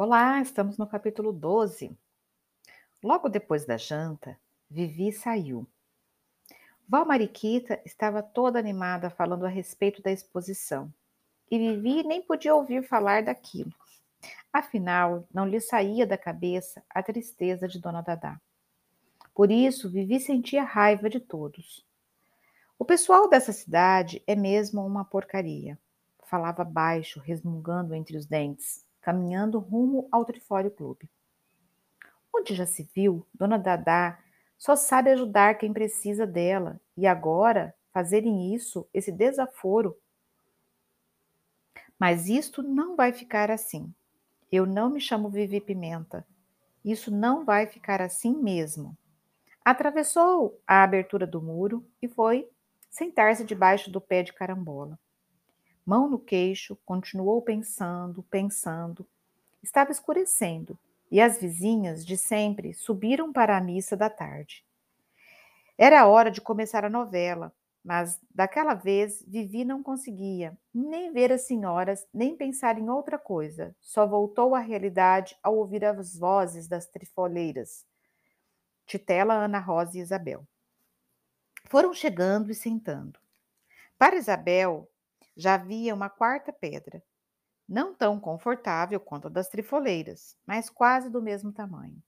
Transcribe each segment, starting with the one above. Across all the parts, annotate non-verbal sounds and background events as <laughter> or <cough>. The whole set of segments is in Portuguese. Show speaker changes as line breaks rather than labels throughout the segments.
Olá, estamos no capítulo 12. Logo depois da janta, Vivi saiu. Val Mariquita estava toda animada falando a respeito da exposição, e Vivi nem podia ouvir falar daquilo. Afinal, não lhe saía da cabeça a tristeza de Dona Dadá. Por isso, Vivi sentia raiva de todos. O pessoal dessa cidade é mesmo uma porcaria. Falava baixo, resmungando entre os dentes caminhando rumo ao Trifólio Clube. Onde já se viu, Dona Dadá só sabe ajudar quem precisa dela, e agora fazerem isso, esse desaforo. Mas isto não vai ficar assim. Eu não me chamo Vivi Pimenta. Isso não vai ficar assim mesmo. Atravessou a abertura do muro e foi sentar-se debaixo do pé de carambola mão no queixo, continuou pensando, pensando. Estava escurecendo e as vizinhas de sempre subiram para a missa da tarde. Era hora de começar a novela, mas daquela vez Vivi não conseguia nem ver as senhoras, nem pensar em outra coisa. Só voltou à realidade ao ouvir as vozes das trifoleiras. Titela, Ana Rosa e Isabel. Foram chegando e sentando. Para Isabel, já havia uma quarta pedra, não tão confortável quanto a das trifoleiras, mas quase do mesmo tamanho.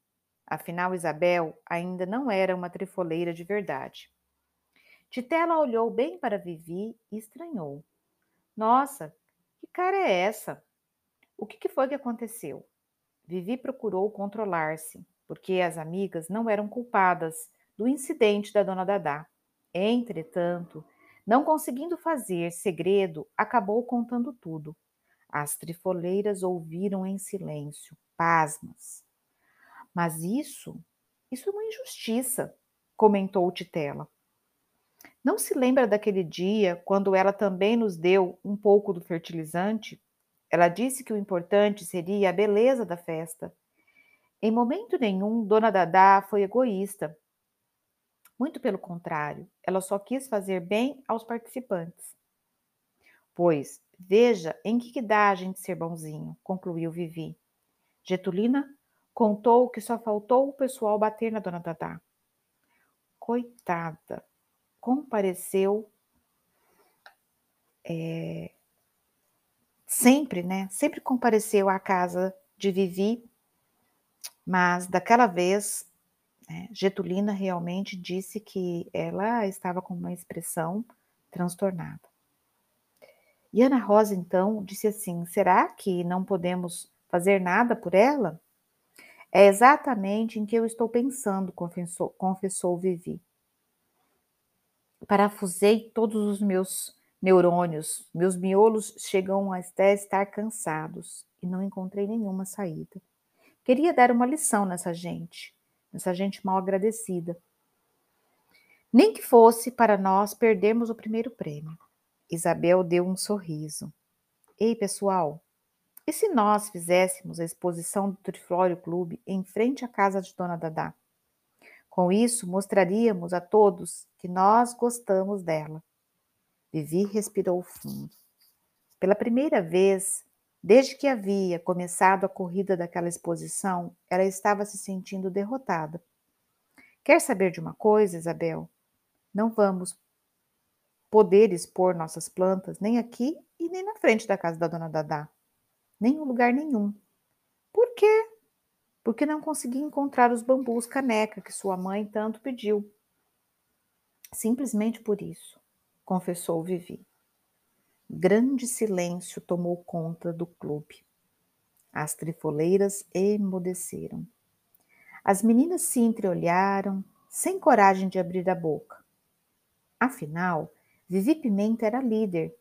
Afinal, Isabel ainda não era uma trifoleira de verdade. Titela olhou bem para Vivi e estranhou. Nossa, que cara é essa? O que foi que aconteceu? Vivi procurou controlar-se, porque as amigas não eram culpadas do incidente da dona Dadá. Entretanto, não conseguindo fazer segredo, acabou contando tudo. As trifoleiras ouviram em silêncio, pasmas. Mas isso, isso é uma injustiça, comentou Titela. Não se lembra daquele dia quando ela também nos deu um pouco do fertilizante? Ela disse que o importante seria a beleza da festa. Em momento nenhum, Dona Dadá foi egoísta muito pelo contrário, ela só quis fazer bem aos participantes. Pois, veja em que, que dá a gente ser bonzinho, concluiu Vivi. Getulina contou que só faltou o pessoal bater na dona Dadá. Coitada, compareceu é, sempre, né? Sempre compareceu à casa de Vivi, mas daquela vez né? Getulina realmente disse que ela estava com uma expressão transtornada. E Ana Rosa, então, disse assim: será que não podemos fazer nada por ela? É exatamente em que eu estou pensando, confessou, confessou Vivi. Parafusei todos os meus neurônios, meus miolos chegam até estar cansados e não encontrei nenhuma saída. Queria dar uma lição nessa gente, essa gente mal agradecida. Nem que fosse para nós perdermos o primeiro prêmio. Isabel deu um sorriso. Ei, pessoal, e se nós fizéssemos a exposição do Triflório Clube em frente à casa de Dona Dadá? Com isso, mostraríamos a todos que nós gostamos dela. Vivi respirou fundo. Pela primeira vez, Desde que havia começado a corrida daquela exposição, ela estava se sentindo derrotada. Quer saber de uma coisa, Isabel? Não vamos poder expor nossas plantas nem aqui e nem na frente da casa da dona Dadá. Nem em lugar nenhum. Por quê? Porque não consegui encontrar os bambus caneca que sua mãe tanto pediu. Simplesmente por isso, confessou Vivi. Grande silêncio tomou conta do clube. As trifoleiras emudeceram. As meninas se entreolharam, sem coragem de abrir a boca. Afinal, Vivi Pimenta era líder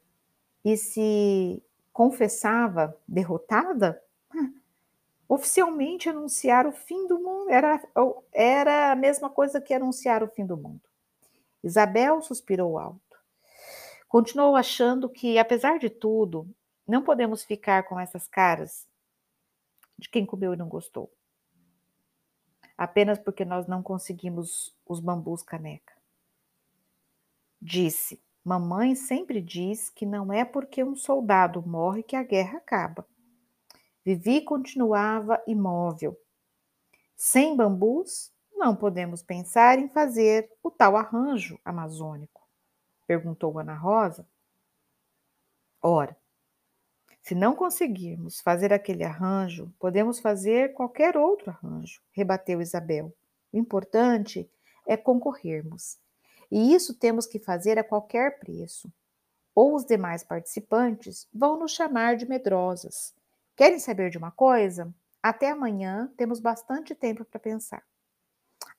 e se confessava derrotada, oficialmente anunciar o fim do mundo era, era a mesma coisa que anunciar o fim do mundo. Isabel suspirou alto. Continuou achando que, apesar de tudo, não podemos ficar com essas caras de quem comeu e não gostou. Apenas porque nós não conseguimos os bambus caneca. Disse: Mamãe sempre diz que não é porque um soldado morre que a guerra acaba. Vivi continuava imóvel. Sem bambus, não podemos pensar em fazer o tal arranjo amazônico? Perguntou Ana Rosa. Ora, se não conseguirmos fazer aquele arranjo, podemos fazer qualquer outro arranjo, rebateu Isabel. O importante é concorrermos. E isso temos que fazer a qualquer preço. Ou os demais participantes vão nos chamar de medrosas. Querem saber de uma coisa? Até amanhã temos bastante tempo para pensar.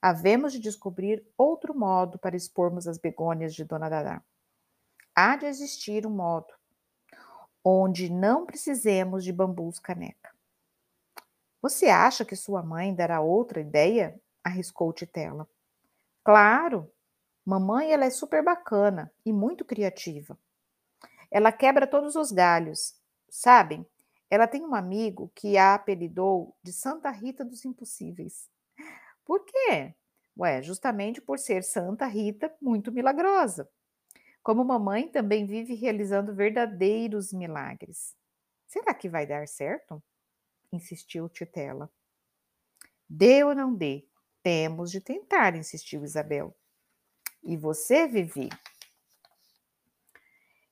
Havemos de descobrir outro modo para expormos as begônias de Dona Dadá. Há de existir um modo onde não precisemos de bambus caneca. Você acha que sua mãe dará outra ideia? arriscou Titela. Claro, mamãe ela é super bacana e muito criativa. Ela quebra todos os galhos. Sabem, ela tem um amigo que a apelidou de Santa Rita dos Impossíveis. Por quê? Ué, justamente por ser Santa Rita muito milagrosa. Como mamãe também vive realizando verdadeiros milagres. Será que vai dar certo? insistiu Titela. Dê ou não dê, temos de tentar, insistiu Isabel. E você, Vivi?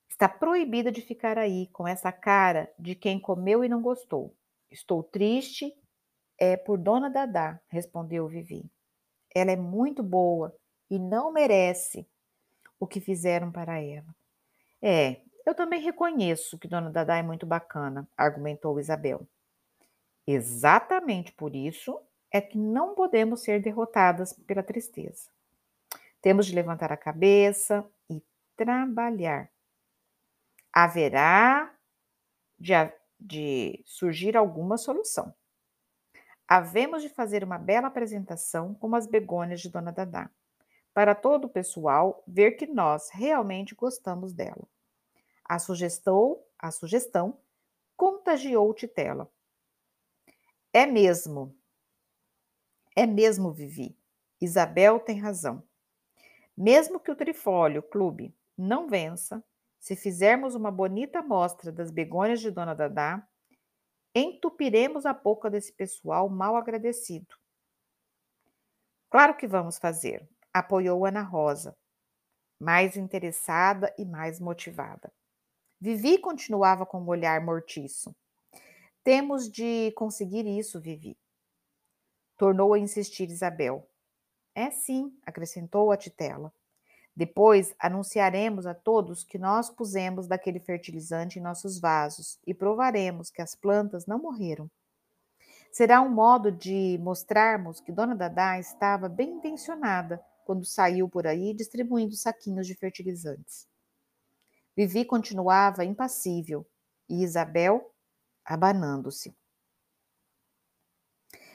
Está proibida de ficar aí com essa cara de quem comeu e não gostou. Estou triste, é por Dona Dadá, respondeu Vivi. Ela é muito boa e não merece o que fizeram para ela. É, eu também reconheço que Dona Dadá é muito bacana, argumentou Isabel. Exatamente por isso é que não podemos ser derrotadas pela tristeza. Temos de levantar a cabeça e trabalhar. Haverá de, de surgir alguma solução. Havemos de fazer uma bela apresentação como as begônias de Dona Dadá para todo o pessoal ver que nós realmente gostamos dela. A sugestão, a sugestão contagiou Titela. É mesmo. É mesmo, Vivi. Isabel tem razão. Mesmo que o Trifólio Clube não vença, se fizermos uma bonita amostra das begônias de Dona Dadá, entupiremos a boca desse pessoal mal agradecido. Claro que vamos fazer apoiou Ana Rosa, mais interessada e mais motivada. Vivi continuava com o um olhar mortiço. Temos de conseguir isso, Vivi. Tornou a insistir Isabel. É sim, acrescentou a Titela. Depois anunciaremos a todos que nós pusemos daquele fertilizante em nossos vasos e provaremos que as plantas não morreram. Será um modo de mostrarmos que Dona Dadá estava bem intencionada quando saiu por aí distribuindo saquinhos de fertilizantes. Vivi continuava impassível e Isabel abanando-se.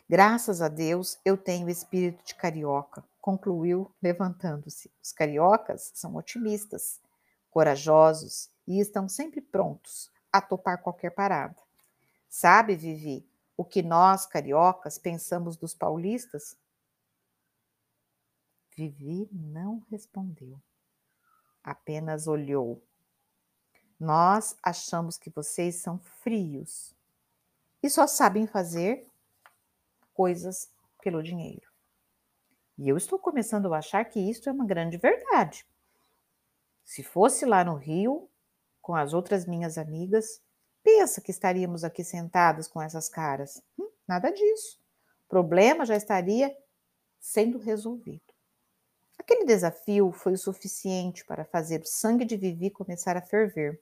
Graças a Deus eu tenho espírito de carioca, concluiu levantando-se. Os cariocas são otimistas, corajosos e estão sempre prontos a topar qualquer parada. Sabe, Vivi, o que nós, cariocas, pensamos dos paulistas? Vivi não respondeu, apenas olhou. Nós achamos que vocês são frios e só sabem fazer coisas pelo dinheiro. E eu estou começando a achar que isso é uma grande verdade. Se fosse lá no Rio, com as outras minhas amigas, pensa que estaríamos aqui sentadas com essas caras. Hum, nada disso. O problema já estaria sendo resolvido. Aquele desafio foi o suficiente para fazer o sangue de Vivi começar a ferver.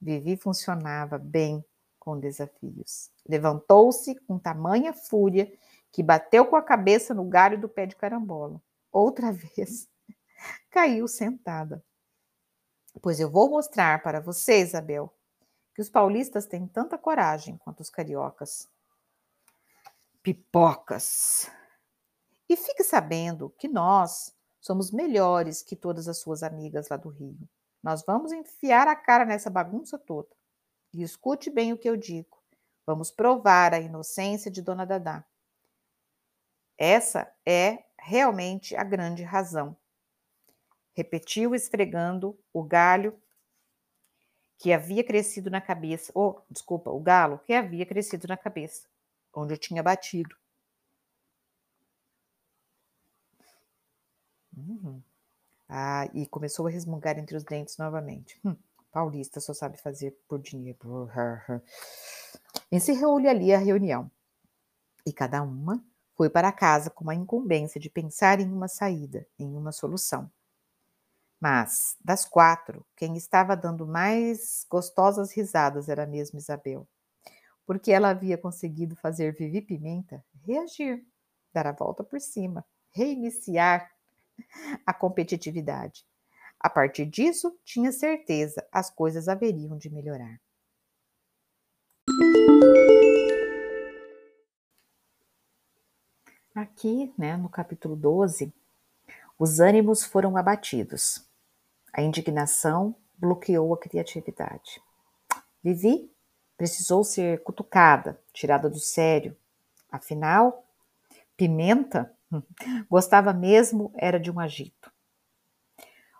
Vivi funcionava bem com desafios. Levantou-se com tamanha fúria que bateu com a cabeça no galho do pé de carambola. Outra <laughs> vez, caiu sentada. Pois eu vou mostrar para você, Isabel, que os paulistas têm tanta coragem quanto os cariocas. Pipocas! E fique sabendo que nós somos melhores que todas as suas amigas lá do Rio. Nós vamos enfiar a cara nessa bagunça toda. E escute bem o que eu digo. Vamos provar a inocência de Dona Dadá. Essa é realmente a grande razão. Repetiu esfregando o galho que havia crescido na cabeça, ou, oh, desculpa, o galo que havia crescido na cabeça, onde eu tinha batido. Uhum. Ah, e começou a resmungar entre os dentes novamente. Hum, paulista só sabe fazer por dinheiro. Encerrou-lhe ali a reunião. E cada uma foi para casa com a incumbência de pensar em uma saída, em uma solução. Mas, das quatro, quem estava dando mais gostosas risadas era mesmo Isabel, porque ela havia conseguido fazer Vivi Pimenta reagir, dar a volta por cima, reiniciar a competitividade. A partir disso, tinha certeza, as coisas haveriam de melhorar. Aqui, né, no capítulo 12, os ânimos foram abatidos. A indignação bloqueou a criatividade. Vivi precisou ser cutucada, tirada do sério. Afinal, Pimenta <laughs> gostava mesmo era de um agito.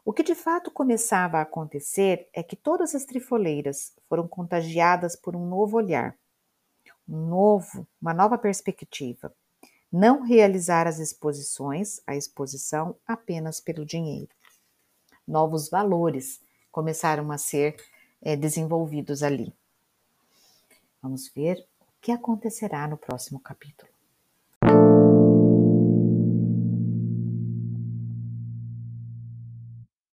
O que de fato começava a acontecer é que todas as trifoleiras foram contagiadas por um novo olhar, um novo, uma nova perspectiva. Não realizar as exposições, a exposição apenas pelo dinheiro novos valores começaram a ser é, desenvolvidos ali. Vamos ver o que acontecerá no próximo capítulo.